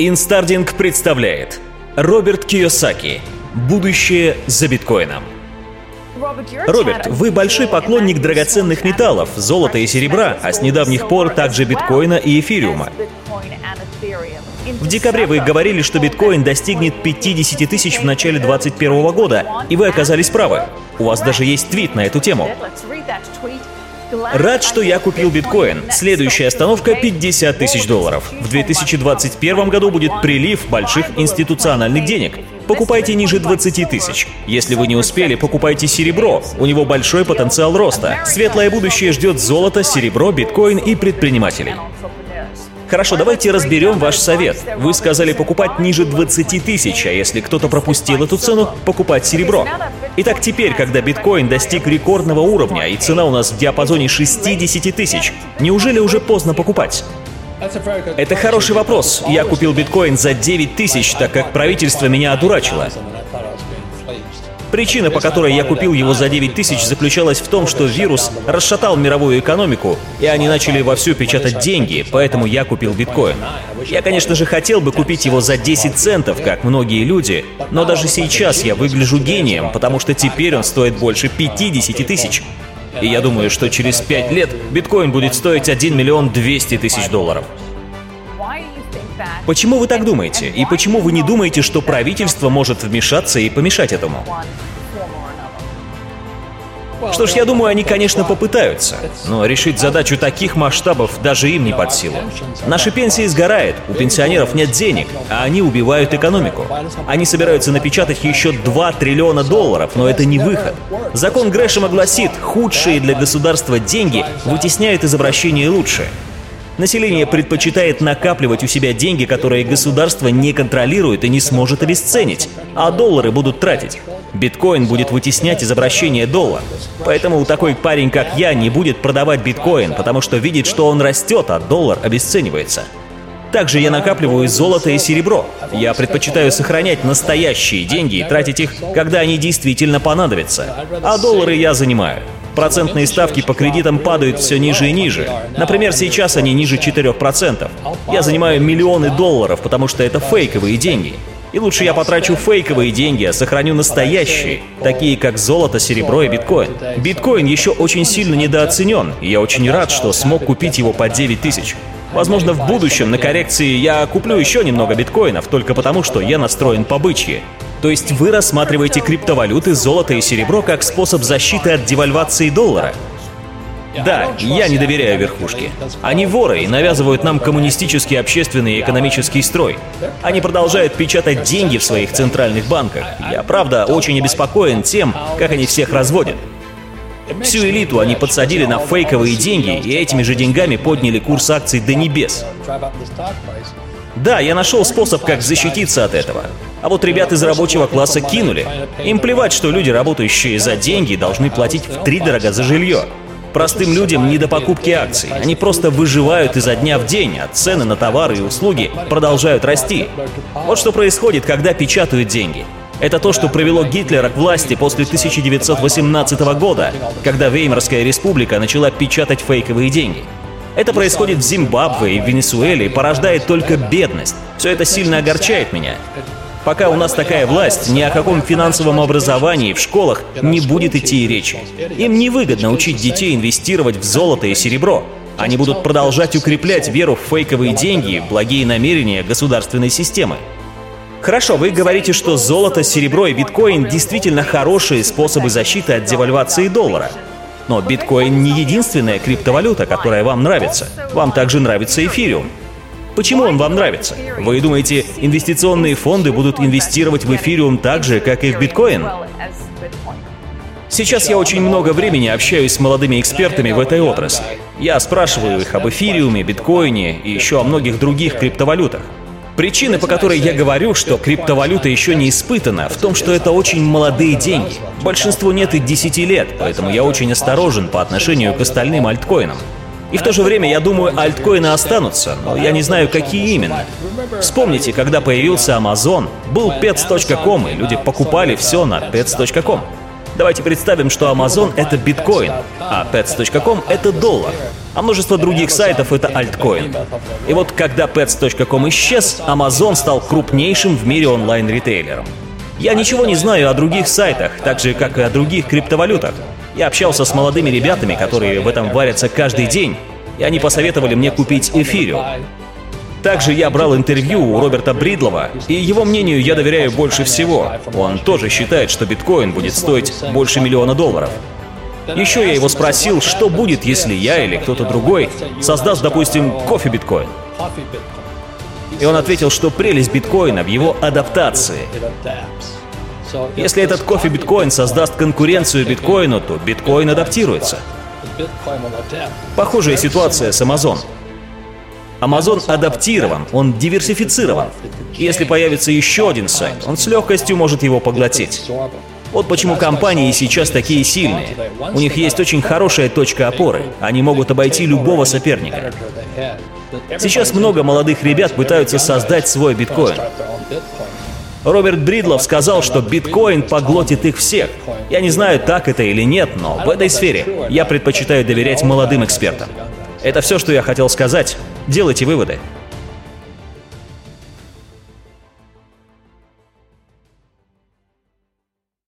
Инстардинг представляет Роберт Кийосаки «Будущее за биткоином». Роберт, вы большой поклонник драгоценных металлов, золота и серебра, а с недавних пор также биткоина и эфириума. В декабре вы говорили, что биткоин достигнет 50 тысяч в начале 2021 года, и вы оказались правы. У вас даже есть твит на эту тему. Рад, что я купил биткоин. Следующая остановка 50 тысяч долларов. В 2021 году будет прилив больших институциональных денег. Покупайте ниже 20 тысяч. Если вы не успели, покупайте серебро. У него большой потенциал роста. Светлое будущее ждет золото, серебро, биткоин и предпринимателей. Хорошо, давайте разберем ваш совет. Вы сказали покупать ниже 20 тысяч, а если кто-то пропустил эту цену, покупать серебро. Итак, теперь, когда биткоин достиг рекордного уровня и цена у нас в диапазоне 60 тысяч, неужели уже поздно покупать? Это хороший вопрос. Я купил биткоин за 9 тысяч, так как правительство меня одурачило. Причина, по которой я купил его за 9 тысяч, заключалась в том, что вирус расшатал мировую экономику, и они начали вовсю печатать деньги, поэтому я купил биткоин. Я, конечно же, хотел бы купить его за 10 центов, как многие люди, но даже сейчас я выгляжу гением, потому что теперь он стоит больше 50 тысяч. И я думаю, что через 5 лет биткоин будет стоить 1 миллион 200 тысяч долларов. Почему вы так думаете? И почему вы не думаете, что правительство может вмешаться и помешать этому? Что ж, я думаю, они, конечно, попытаются, но решить задачу таких масштабов даже им не под силу. Наши пенсии сгорают, у пенсионеров нет денег, а они убивают экономику. Они собираются напечатать еще 2 триллиона долларов, но это не выход. Закон Грэшема гласит, худшие для государства деньги вытесняют из обращения лучшие. Население предпочитает накапливать у себя деньги, которые государство не контролирует и не сможет обесценить, а доллары будут тратить. Биткоин будет вытеснять из обращения доллар. Поэтому такой парень, как я, не будет продавать биткоин, потому что видит, что он растет, а доллар обесценивается. Также я накапливаю золото и серебро. Я предпочитаю сохранять настоящие деньги и тратить их, когда они действительно понадобятся. А доллары я занимаю. Процентные ставки по кредитам падают все ниже и ниже. Например, сейчас они ниже 4%. Я занимаю миллионы долларов, потому что это фейковые деньги. И лучше я потрачу фейковые деньги, а сохраню настоящие, такие как золото, серебро и биткоин. Биткоин еще очень сильно недооценен, и я очень рад, что смог купить его по 9 тысяч. Возможно, в будущем на коррекции я куплю еще немного биткоинов, только потому, что я настроен по бычьи. То есть вы рассматриваете криптовалюты, золото и серебро как способ защиты от девальвации доллара? Да, я не доверяю верхушке. Они воры и навязывают нам коммунистический общественный и экономический строй. Они продолжают печатать деньги в своих центральных банках. Я, правда, очень обеспокоен тем, как они всех разводят. Всю элиту они подсадили на фейковые деньги и этими же деньгами подняли курс акций до небес. Да, я нашел способ, как защититься от этого. А вот ребят из рабочего класса кинули. Им плевать, что люди, работающие за деньги, должны платить в три дорога за жилье. Простым людям не до покупки акций. Они просто выживают изо дня в день, а цены на товары и услуги продолжают расти. Вот что происходит, когда печатают деньги. Это то, что привело Гитлера к власти после 1918 года, когда Веймарская республика начала печатать фейковые деньги. Это происходит в Зимбабве и в Венесуэле и порождает только бедность. Все это сильно огорчает меня. Пока у нас такая власть, ни о каком финансовом образовании в школах не будет идти и речи. Им невыгодно учить детей инвестировать в золото и серебро. Они будут продолжать укреплять веру в фейковые деньги и благие намерения государственной системы. Хорошо, вы говорите, что золото, серебро и биткоин действительно хорошие способы защиты от девальвации доллара. Но биткоин не единственная криптовалюта, которая вам нравится. Вам также нравится эфириум. Почему он вам нравится? Вы думаете, инвестиционные фонды будут инвестировать в эфириум так же, как и в биткоин? Сейчас я очень много времени общаюсь с молодыми экспертами в этой отрасли. Я спрашиваю их об эфириуме, биткоине и еще о многих других криптовалютах. Причина, по которой я говорю, что криптовалюта еще не испытана, в том, что это очень молодые деньги. Большинству нет и 10 лет, поэтому я очень осторожен по отношению к остальным альткоинам. И в то же время, я думаю, альткоины останутся, но я не знаю, какие именно. Вспомните, когда появился Amazon, был pets.com, и люди покупали все на pets.com. Давайте представим, что Amazon — это биткоин, а pets.com — это доллар. А множество других сайтов — это альткоин. И вот когда pets.com исчез, Amazon стал крупнейшим в мире онлайн-ритейлером. Я ничего не знаю о других сайтах, так же, как и о других криптовалютах. Я общался с молодыми ребятами, которые в этом варятся каждый день, и они посоветовали мне купить эфириум. Также я брал интервью у Роберта Бридлова, и его мнению я доверяю больше всего. Он тоже считает, что биткоин будет стоить больше миллиона долларов. Еще я его спросил, что будет, если я или кто-то другой создаст, допустим, кофе-биткоин. И он ответил, что прелесть биткоина в его адаптации. Если этот кофе-биткоин создаст конкуренцию биткоину, то биткоин адаптируется. Похожая ситуация с Amazon. Amazon адаптирован, он диверсифицирован. Если появится еще один сайт, он с легкостью может его поглотить. Вот почему компании сейчас такие сильные. У них есть очень хорошая точка опоры. Они могут обойти любого соперника. Сейчас много молодых ребят пытаются создать свой биткоин. Роберт Бридлов сказал, что биткоин поглотит их всех. Я не знаю, так это или нет, но в этой сфере я предпочитаю доверять молодым экспертам. Это все, что я хотел сказать. Делайте выводы.